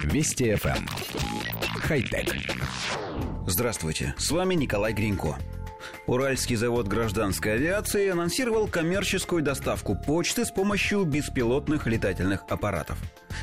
Вести FM. Эм. Хай-тек. Здравствуйте, с вами Николай Гринько. Уральский завод гражданской авиации анонсировал коммерческую доставку почты с помощью беспилотных летательных аппаратов.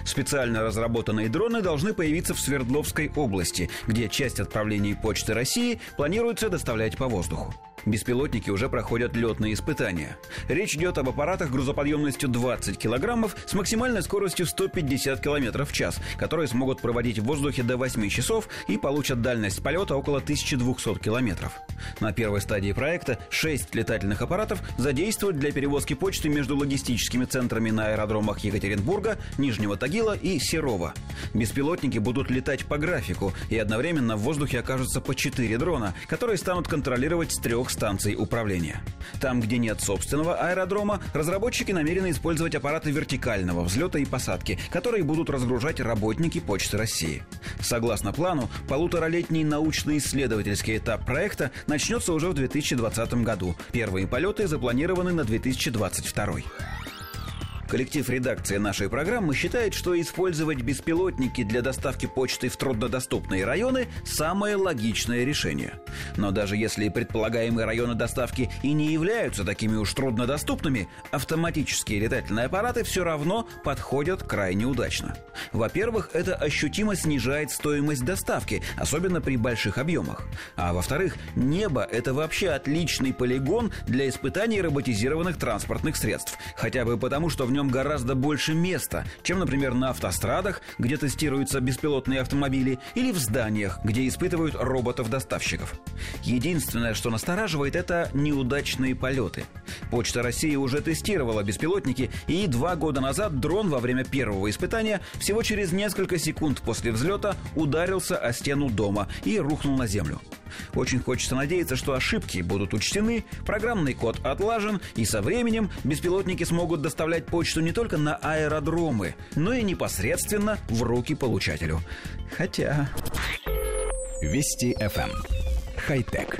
Специально разработанные дроны должны появиться в Свердловской области, где часть отправлений почты России планируется доставлять по воздуху. Беспилотники уже проходят летные испытания. Речь идет об аппаратах грузоподъемностью 20 килограммов с максимальной скоростью 150 километров в час, которые смогут проводить в воздухе до 8 часов и получат дальность полета около 1200 километров. На первой стадии проекта 6 летательных аппаратов задействуют для перевозки почты между логистическими центрами на аэродромах Екатеринбурга, Нижнего Тагила и Серова. Беспилотники будут летать по графику, и одновременно в воздухе окажутся по 4 дрона, которые станут контролировать с трех станций управления. Там, где нет собственного аэродрома, разработчики намерены использовать аппараты вертикального взлета и посадки, которые будут разгружать работники Почты России. Согласно плану, полуторалетний научно-исследовательский этап проекта начнется уже в 2020 году. Первые полеты запланированы на 2022. Коллектив редакции нашей программы считает, что использовать беспилотники для доставки почты в труднодоступные районы – самое логичное решение. Но даже если предполагаемые районы доставки и не являются такими уж труднодоступными, автоматические летательные аппараты все равно подходят крайне удачно. Во-первых, это ощутимо снижает стоимость доставки, особенно при больших объемах. А во-вторых, небо – это вообще отличный полигон для испытаний роботизированных транспортных средств. Хотя бы потому, что в нем гораздо больше места, чем, например, на автострадах, где тестируются беспилотные автомобили, или в зданиях, где испытывают роботов-доставщиков. Единственное, что настораживает, это неудачные полеты. Почта России уже тестировала беспилотники, и два года назад дрон во время первого испытания всего через несколько секунд после взлета ударился о стену дома и рухнул на землю. Очень хочется надеяться, что ошибки будут учтены, программный код отлажен, и со временем беспилотники смогут доставлять почту не только на аэродромы, но и непосредственно в руки получателю. Хотя... Вести FM. Эм. Хай-тек.